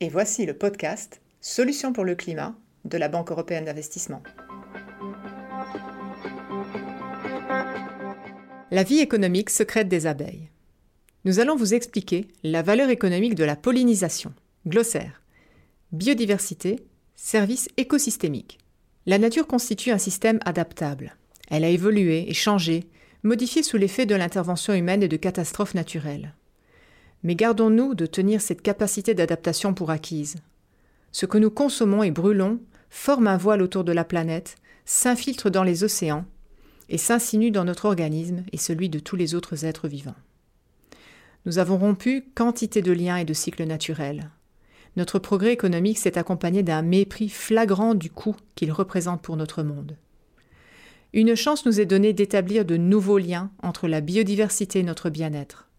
et voici le podcast Solutions pour le climat de la Banque européenne d'investissement. La vie économique secrète des abeilles. Nous allons vous expliquer la valeur économique de la pollinisation. Glossaire. Biodiversité, service écosystémique. La nature constitue un système adaptable. Elle a évolué et changé, modifié sous l'effet de l'intervention humaine et de catastrophes naturelles. Mais gardons-nous de tenir cette capacité d'adaptation pour acquise. Ce que nous consommons et brûlons forme un voile autour de la planète, s'infiltre dans les océans et s'insinue dans notre organisme et celui de tous les autres êtres vivants. Nous avons rompu quantité de liens et de cycles naturels. Notre progrès économique s'est accompagné d'un mépris flagrant du coût qu'il représente pour notre monde. Une chance nous est donnée d'établir de nouveaux liens entre la biodiversité et notre bien-être.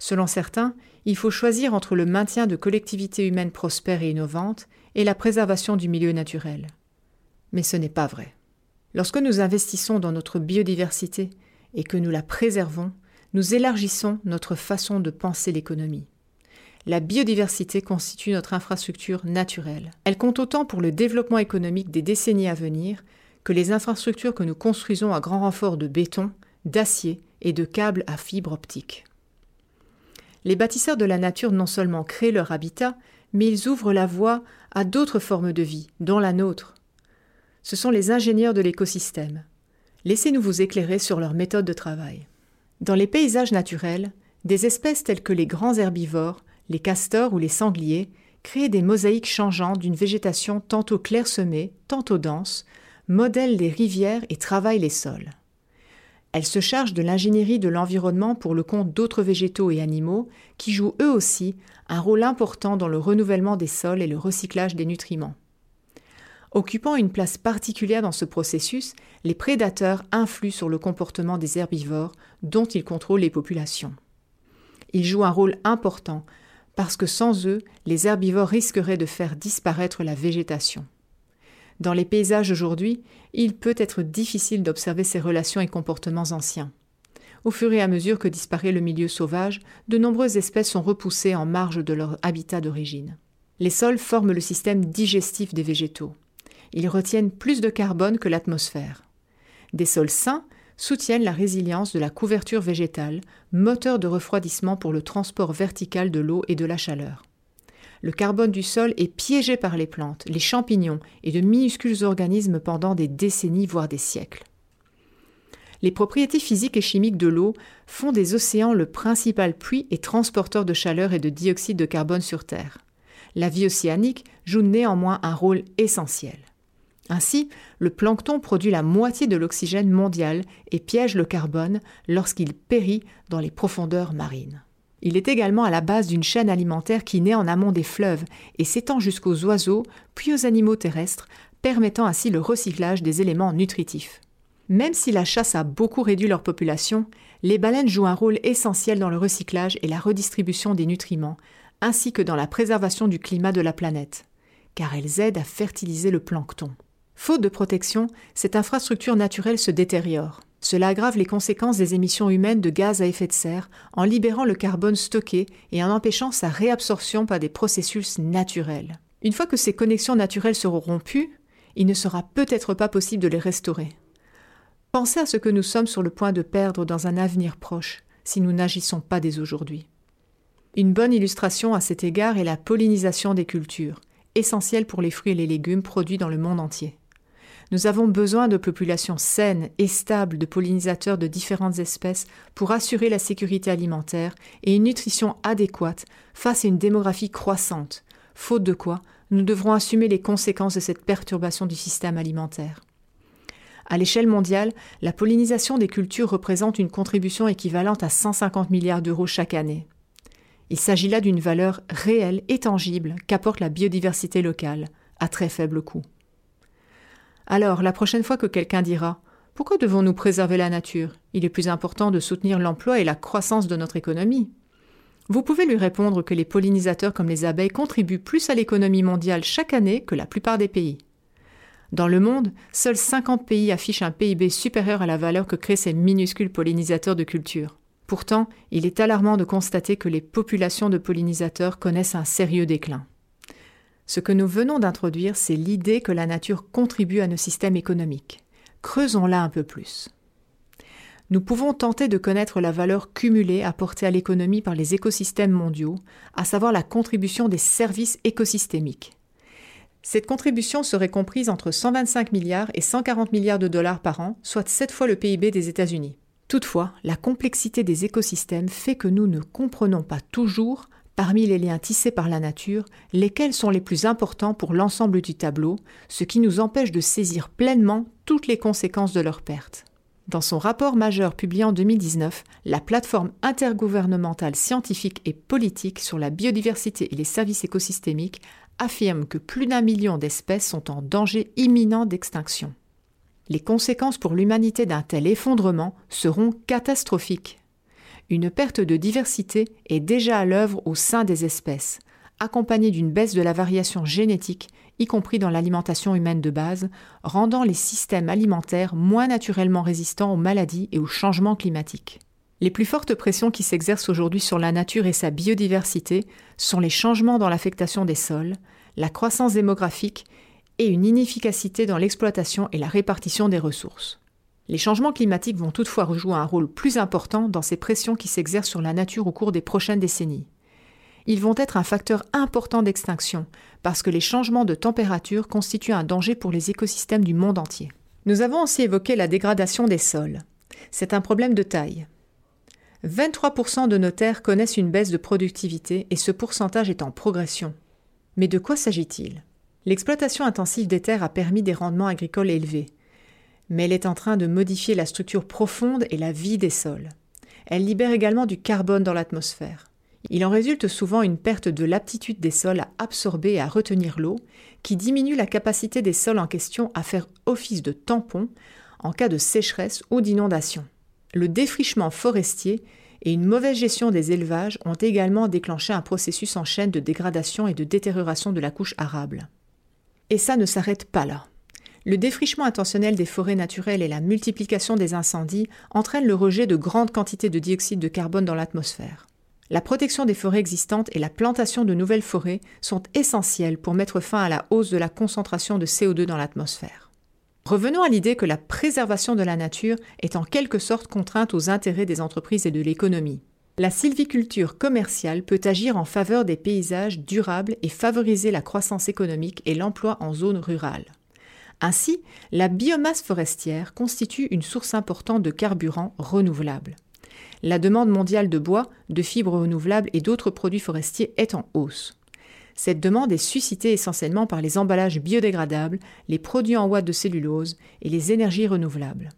Selon certains, il faut choisir entre le maintien de collectivités humaines prospères et innovantes et la préservation du milieu naturel. Mais ce n'est pas vrai. Lorsque nous investissons dans notre biodiversité et que nous la préservons, nous élargissons notre façon de penser l'économie. La biodiversité constitue notre infrastructure naturelle. Elle compte autant pour le développement économique des décennies à venir que les infrastructures que nous construisons à grand renfort de béton, d'acier et de câbles à fibres optiques. Les bâtisseurs de la nature non seulement créent leur habitat, mais ils ouvrent la voie à d'autres formes de vie, dont la nôtre. Ce sont les ingénieurs de l'écosystème. Laissez-nous vous éclairer sur leur méthode de travail. Dans les paysages naturels, des espèces telles que les grands herbivores, les castors ou les sangliers créent des mosaïques changeantes d'une végétation tantôt clairsemée, tantôt dense, modèlent les rivières et travaillent les sols. Elles se chargent de l'ingénierie de l'environnement pour le compte d'autres végétaux et animaux qui jouent eux aussi un rôle important dans le renouvellement des sols et le recyclage des nutriments. Occupant une place particulière dans ce processus, les prédateurs influent sur le comportement des herbivores dont ils contrôlent les populations. Ils jouent un rôle important parce que sans eux, les herbivores risqueraient de faire disparaître la végétation. Dans les paysages aujourd'hui, il peut être difficile d'observer ces relations et comportements anciens. Au fur et à mesure que disparaît le milieu sauvage, de nombreuses espèces sont repoussées en marge de leur habitat d'origine. Les sols forment le système digestif des végétaux. Ils retiennent plus de carbone que l'atmosphère. Des sols sains soutiennent la résilience de la couverture végétale, moteur de refroidissement pour le transport vertical de l'eau et de la chaleur le carbone du sol est piégé par les plantes, les champignons et de minuscules organismes pendant des décennies, voire des siècles. Les propriétés physiques et chimiques de l'eau font des océans le principal puits et transporteur de chaleur et de dioxyde de carbone sur Terre. La vie océanique joue néanmoins un rôle essentiel. Ainsi, le plancton produit la moitié de l'oxygène mondial et piège le carbone lorsqu'il périt dans les profondeurs marines. Il est également à la base d'une chaîne alimentaire qui naît en amont des fleuves et s'étend jusqu'aux oiseaux, puis aux animaux terrestres, permettant ainsi le recyclage des éléments nutritifs. Même si la chasse a beaucoup réduit leur population, les baleines jouent un rôle essentiel dans le recyclage et la redistribution des nutriments, ainsi que dans la préservation du climat de la planète, car elles aident à fertiliser le plancton. Faute de protection, cette infrastructure naturelle se détériore. Cela aggrave les conséquences des émissions humaines de gaz à effet de serre en libérant le carbone stocké et en empêchant sa réabsorption par des processus naturels. Une fois que ces connexions naturelles seront rompues, il ne sera peut-être pas possible de les restaurer. Pensez à ce que nous sommes sur le point de perdre dans un avenir proche si nous n'agissons pas dès aujourd'hui. Une bonne illustration à cet égard est la pollinisation des cultures, essentielle pour les fruits et les légumes produits dans le monde entier. Nous avons besoin de populations saines et stables de pollinisateurs de différentes espèces pour assurer la sécurité alimentaire et une nutrition adéquate face à une démographie croissante, faute de quoi nous devrons assumer les conséquences de cette perturbation du système alimentaire. À l'échelle mondiale, la pollinisation des cultures représente une contribution équivalente à 150 milliards d'euros chaque année. Il s'agit là d'une valeur réelle et tangible qu'apporte la biodiversité locale, à très faible coût. Alors, la prochaine fois que quelqu'un dira Pourquoi devons-nous préserver la nature? Il est plus important de soutenir l'emploi et la croissance de notre économie. Vous pouvez lui répondre que les pollinisateurs comme les abeilles contribuent plus à l'économie mondiale chaque année que la plupart des pays. Dans le monde, seuls 50 pays affichent un PIB supérieur à la valeur que créent ces minuscules pollinisateurs de culture. Pourtant, il est alarmant de constater que les populations de pollinisateurs connaissent un sérieux déclin. Ce que nous venons d'introduire, c'est l'idée que la nature contribue à nos systèmes économiques. Creusons-la un peu plus. Nous pouvons tenter de connaître la valeur cumulée apportée à l'économie par les écosystèmes mondiaux, à savoir la contribution des services écosystémiques. Cette contribution serait comprise entre 125 milliards et 140 milliards de dollars par an, soit 7 fois le PIB des États-Unis. Toutefois, la complexité des écosystèmes fait que nous ne comprenons pas toujours, parmi les liens tissés par la nature, lesquels sont les plus importants pour l'ensemble du tableau, ce qui nous empêche de saisir pleinement toutes les conséquences de leur perte. Dans son rapport majeur publié en 2019, la plateforme intergouvernementale scientifique et politique sur la biodiversité et les services écosystémiques affirme que plus d'un million d'espèces sont en danger imminent d'extinction les conséquences pour l'humanité d'un tel effondrement seront catastrophiques. Une perte de diversité est déjà à l'œuvre au sein des espèces, accompagnée d'une baisse de la variation génétique, y compris dans l'alimentation humaine de base, rendant les systèmes alimentaires moins naturellement résistants aux maladies et aux changements climatiques. Les plus fortes pressions qui s'exercent aujourd'hui sur la nature et sa biodiversité sont les changements dans l'affectation des sols, la croissance démographique et une inefficacité dans l'exploitation et la répartition des ressources. Les changements climatiques vont toutefois rejouer un rôle plus important dans ces pressions qui s'exercent sur la nature au cours des prochaines décennies. Ils vont être un facteur important d'extinction parce que les changements de température constituent un danger pour les écosystèmes du monde entier. Nous avons aussi évoqué la dégradation des sols. C'est un problème de taille. 23% de nos terres connaissent une baisse de productivité et ce pourcentage est en progression. Mais de quoi s'agit-il? L'exploitation intensive des terres a permis des rendements agricoles élevés, mais elle est en train de modifier la structure profonde et la vie des sols. Elle libère également du carbone dans l'atmosphère. Il en résulte souvent une perte de l'aptitude des sols à absorber et à retenir l'eau, qui diminue la capacité des sols en question à faire office de tampon en cas de sécheresse ou d'inondation. Le défrichement forestier et une mauvaise gestion des élevages ont également déclenché un processus en chaîne de dégradation et de détérioration de la couche arable. Et ça ne s'arrête pas là. Le défrichement intentionnel des forêts naturelles et la multiplication des incendies entraînent le rejet de grandes quantités de dioxyde de carbone dans l'atmosphère. La protection des forêts existantes et la plantation de nouvelles forêts sont essentielles pour mettre fin à la hausse de la concentration de CO2 dans l'atmosphère. Revenons à l'idée que la préservation de la nature est en quelque sorte contrainte aux intérêts des entreprises et de l'économie. La sylviculture commerciale peut agir en faveur des paysages durables et favoriser la croissance économique et l'emploi en zone rurale. Ainsi, la biomasse forestière constitue une source importante de carburant renouvelable. La demande mondiale de bois, de fibres renouvelables et d'autres produits forestiers est en hausse. Cette demande est suscitée essentiellement par les emballages biodégradables, les produits en ouate de cellulose et les énergies renouvelables.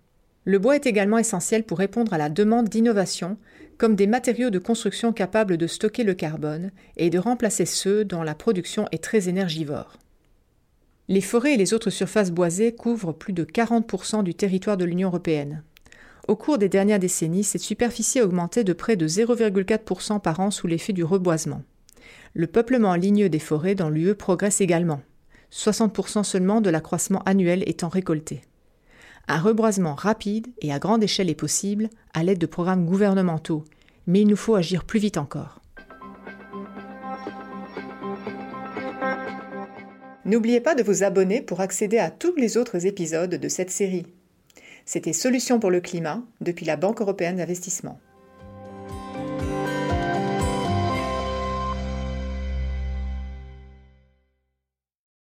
Le bois est également essentiel pour répondre à la demande d'innovation, comme des matériaux de construction capables de stocker le carbone et de remplacer ceux dont la production est très énergivore. Les forêts et les autres surfaces boisées couvrent plus de 40% du territoire de l'Union européenne. Au cours des dernières décennies, cette superficie a augmenté de près de 0,4% par an sous l'effet du reboisement. Le peuplement ligneux des forêts dans l'UE progresse également, 60% seulement de l'accroissement annuel étant récolté. Un reboisement rapide et à grande échelle est possible à l'aide de programmes gouvernementaux, mais il nous faut agir plus vite encore. N'oubliez pas de vous abonner pour accéder à tous les autres épisodes de cette série. C'était Solutions pour le climat depuis la Banque européenne d'investissement.